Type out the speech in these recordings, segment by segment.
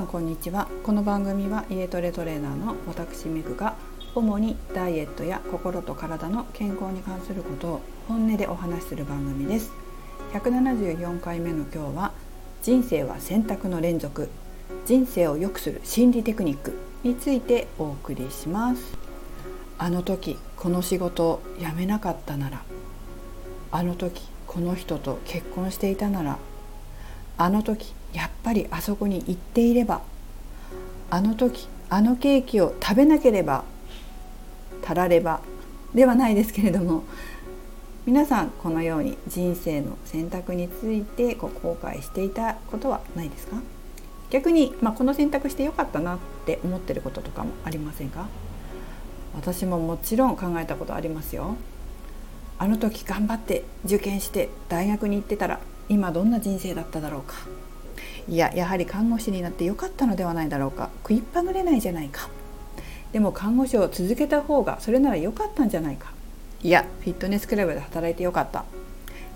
さんこんにちは。この番組は家トレトレーナーの私メグが主にダイエットや心と体の健康に関することを本音でお話しする番組です。174回目の今日は人生は選択の連続人生を良くする心理テクニックについてお送りします。あの時この仕事を辞めなかったならあの時この人と結婚していたならあの時やっぱりあそこに行っていればあの時あのケーキを食べなければたらればではないですけれども皆さんこのように人生の選択についてこう後悔していたことはないですか？逆に、まあ、この選択してよかったなって思ってることとかもありませんか？私ももちろん考えたことありますよ。あの時頑張って受験して大学に行ってたら今どんな人生だっただろうか？いややはり看護師になってよかったのではないだろうか。食いっぱぐれないじゃないか。でも看護師を続けた方がそれなら良かったんじゃないか。いやフィットネスクラブで働いてよかった。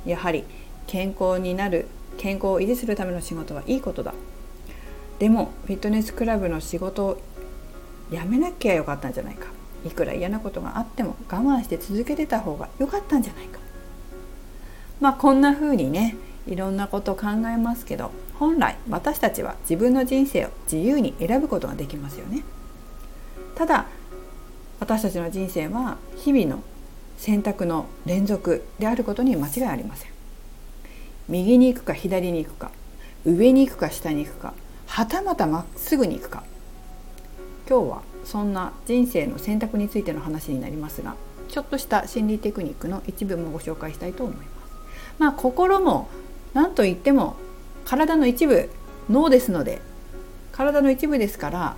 やはり健康になる健康を維持するための仕事はいいことだ。でもフィットネスクラブの仕事を辞めなきゃよかったんじゃないか。いくら嫌なことがあっても我慢して続けてた方が良かったんじゃないか。まあこんな風にねいろんなこと考えますけど本来私たちは自分の人生を自由に選ぶことができますよね。ただ私たちの人生は日々の選択の連続であることに間違いありません。右に行くか左に行くか上に行くか下に行くかはたまたまっすぐに行くか。今日はそんな人生の選択についての話になりますがちょっとした心理テクニックの一部もご紹介したいと思います。まあ心も何と言っても体の一部脳ですので体の一部ですから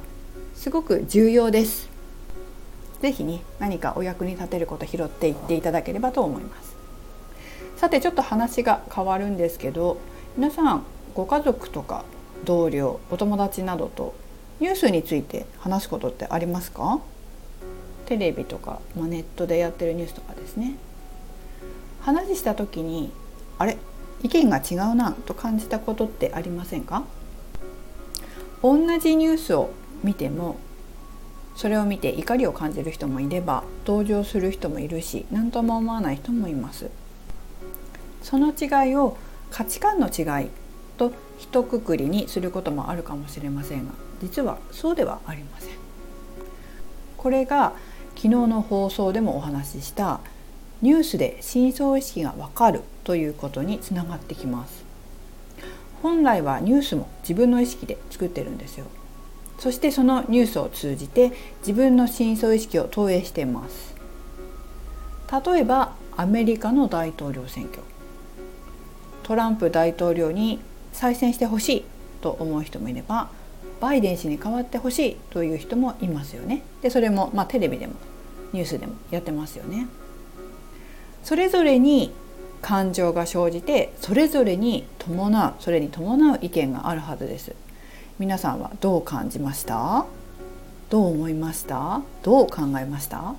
すごく重要です。是非ね何かお役に立てること拾っていっていただければと思います。さてちょっと話が変わるんですけど皆さんご家族とか同僚お友達などとニュースについて話すことってありますか？テレビとか、まあ、ネットでやってるニュースとかですね。話した時にあれ？意見が違うなと感じたことってありませんか？同じニュースを見てもそれを見て怒りを感じる人もいれば同情する人もいるし何とも思わない人もいます。その違いを価値観の違いと一括りにすることもあるかもしれませんが実はそうではありません。これが昨日の放送でもお話ししたニュースで深層意識がわかるということにつながってきます。本来はニュースも自分の意識で作ってるんですよ。そしてそのニュースを通じて自分の深層意識を投影しています。例えばアメリカの大統領選挙。トランプ大統領に再選してほしいと思う人もいればバイデン氏に代わってほしいという人もいますよね。でそれもまあテレビでもニュースでもやってますよね。それぞれに感情が生じてそれぞれに伴うそれに伴う意見があるはずです。皆さんはどう感じました？どう思いました？どう考えました？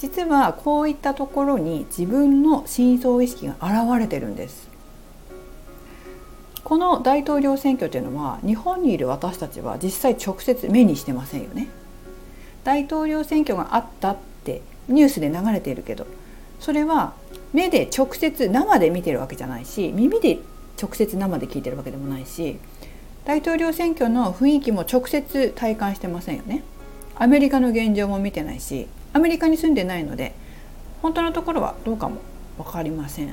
実はこういったところに自分の深層意識が現れてるんです。この大統領選挙というのは日本にいる私たちは実際直接目にしてませんよね。大統領選挙があったってニュースで流れているけどそれは目で直接生で見てるわけじゃないし耳で直接生で聞いてるわけでもないし大統領選挙の雰囲気も直接体感してませんよね。アメリカの現状も見てないしアメリカに住んでないので本当のところはどうかも分かりません。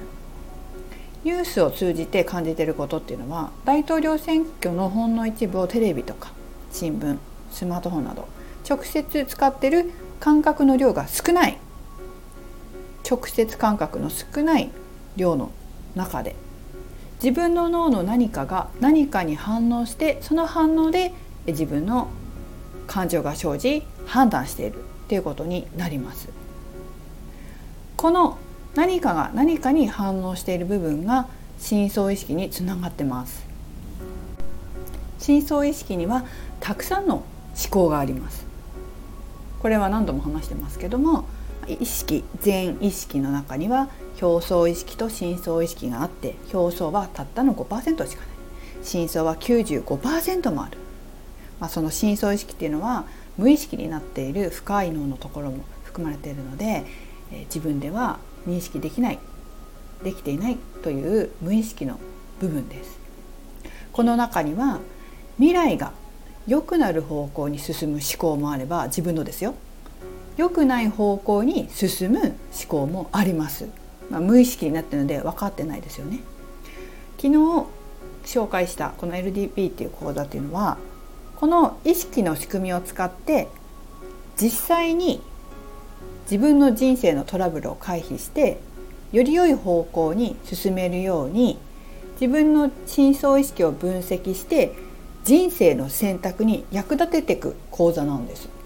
ニュースを通じて感じてることっていうのは大統領選挙のほんの一部をテレビとか新聞スマートフォンなど直接使ってる感覚の量が少ない直接感覚の少ない量の中で自分の脳の何かが何かに反応してその反応で自分の感情が生じ判断しているということになります。この何かが何かに反応している部分が深層意識につながってます。深層意識にはたくさんの思考があります。これは何度も話してますけども意識全意識の中には表層意識と深層意識があって表層はたったの5%しかない。深層は95%もある。まあ、その深層意識っていうのは無意識になっている深い脳のところも含まれているので、え、自分では認識できないできていないという無意識の部分です。この中には未来が良くなる方向に進む思考もあれば自分のですよ。良くない方向に進む思考もあります、まあ、無意識になってるので分かってないですよね。昨日紹介したこの LDP っていう講座っていうのはこの意識の仕組みを使って実際に自分の人生のトラブルを回避してより良い方向に進めるように自分の深層意識を分析して人生の選択に役立てていく講座なんです。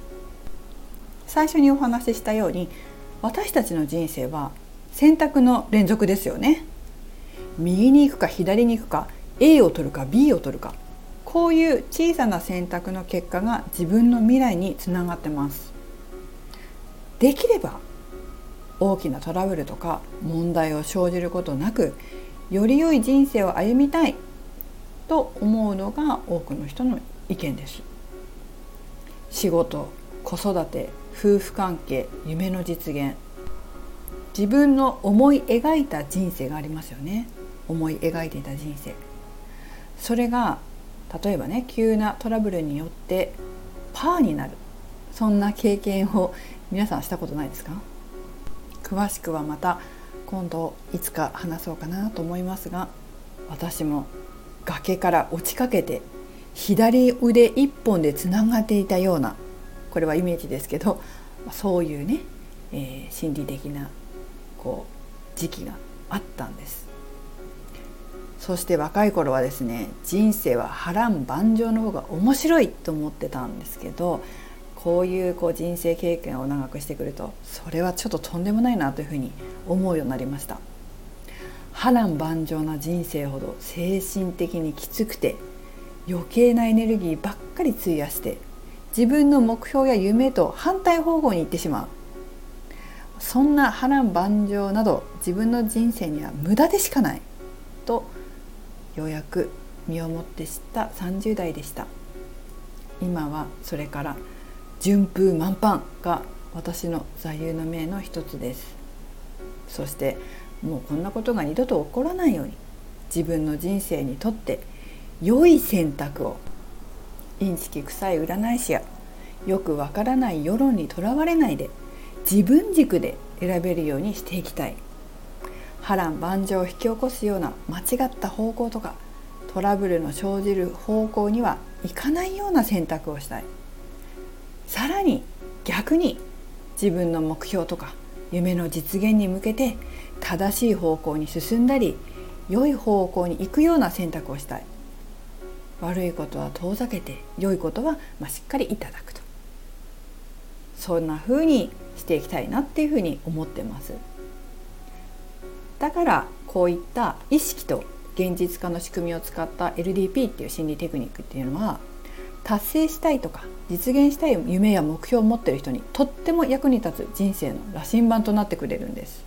最初にお話ししたように私たちの人生は選択の連続ですよね。右に行くか左に行くか A を取るか B を取るかこういう小さな選択の結果が自分の未来につながってます。できれば大きなトラブルとか問題を生じることなくより良い人生を歩みたいと思うのが多くの人の意見です。仕事子育て夫婦関係夢の実現。自分の思い描いた人生がありますよね。思い描いていた人生。それが例えばね急なトラブルによってパーになる。そんな経験を皆さんしたことないですか？詳しくはまた今度いつか話そうかなと思いますが私も崖から落ちかけて左腕一本でつながっていたようなこれはイメージですけどそういうね、えー、心理的なこう時期があったんです。そして若い頃はですね人生は波乱万丈の方が面白いと思ってたんですけどこういうこう人生経験を長くしてくるとそれはちょっととんでもないなというふうに思うようになりました。波乱万丈な人生ほど精神的にきつくて余計なエネルギーばっかり費やして自分の目標や夢と反対方向に行ってしまう。そんな波乱万丈など自分の人生には無駄でしかない。とようやく身をもって知った30代でした。今はそれから順風満帆が私の座右の銘の一つです。そしてもうこんなことが二度と起こらないように自分の人生にとって良い選択をインチキ臭い占い師やよくわからない世論にとらわれないで自分軸で選べるようにしていきたい。波乱万丈を引き起こすような間違った方向とかトラブルの生じる方向にはいかないような選択をしたい。さらに逆に自分の目標とか夢の実現に向けて正しい方向に進んだり良い方向に行くような選択をしたい。悪いことは遠ざけて良いことはましっかりいただくとそんな風にしていきたいなっていうふうに思ってます。だからこういった意識と現実化の仕組みを使った LDP っていう心理テクニックっていうのは達成したいとか実現したい夢や目標を持ってる人にとっても役に立つ人生の羅針盤となってくれるんです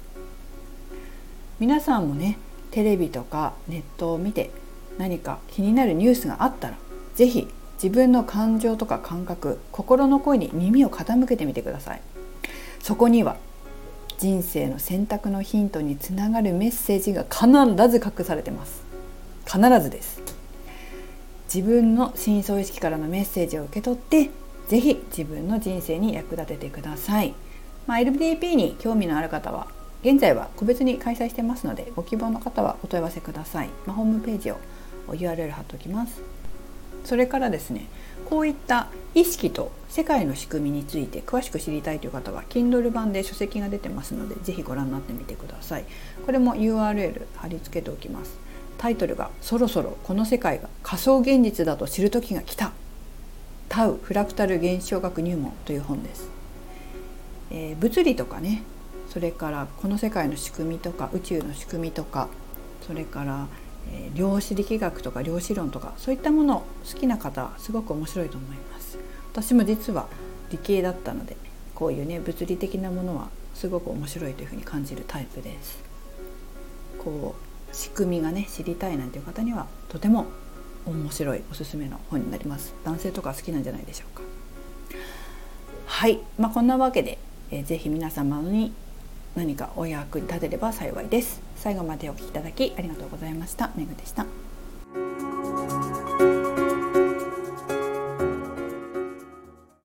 皆さんもねテレビとかネットを見て何か気になるニュースがあったら是非自分の感情とか感覚心の声に耳を傾けてみてください。そこには人生の選択のヒントにつながるメッセージが必ず隠されてます。必ずです。自分の深層意識からのメッセージを受け取って是非自分の人生に役立ててください、まあ、LDP に興味のある方は現在は個別に開催してますのでご希望の方はお問い合わせください、まあ、ホームページを URL 貼っておきます。それからですねこういった意識と世界の仕組みについて詳しく知りたいという方は Kindle 版で書籍が出てますのでぜひご覧になってみてください。これも URL 貼り付けておきます。タイトルがそろそろこの世界が仮想現実だと知る時が来た。タウフラクタル現象学入門という本です、えー、物理とかねそれからこの世界の仕組みとか宇宙の仕組みとかそれからえ、量子力学とか量子論とかそういったもの好きな方はすごく面白いと思います。私も実は理系だったのでこういうね物理的なものはすごく面白いというふうに感じるタイプです。こう仕組みがね知りたいなんていう方にはとても面白いおすすめの本になります。男性とか好きなんじゃないでしょうか。はい、まあ、こんなわけで、えー、ぜ皆様に何かお役に立てれば幸いです。最後までお聴きいただきありがとうございました。めぐでした。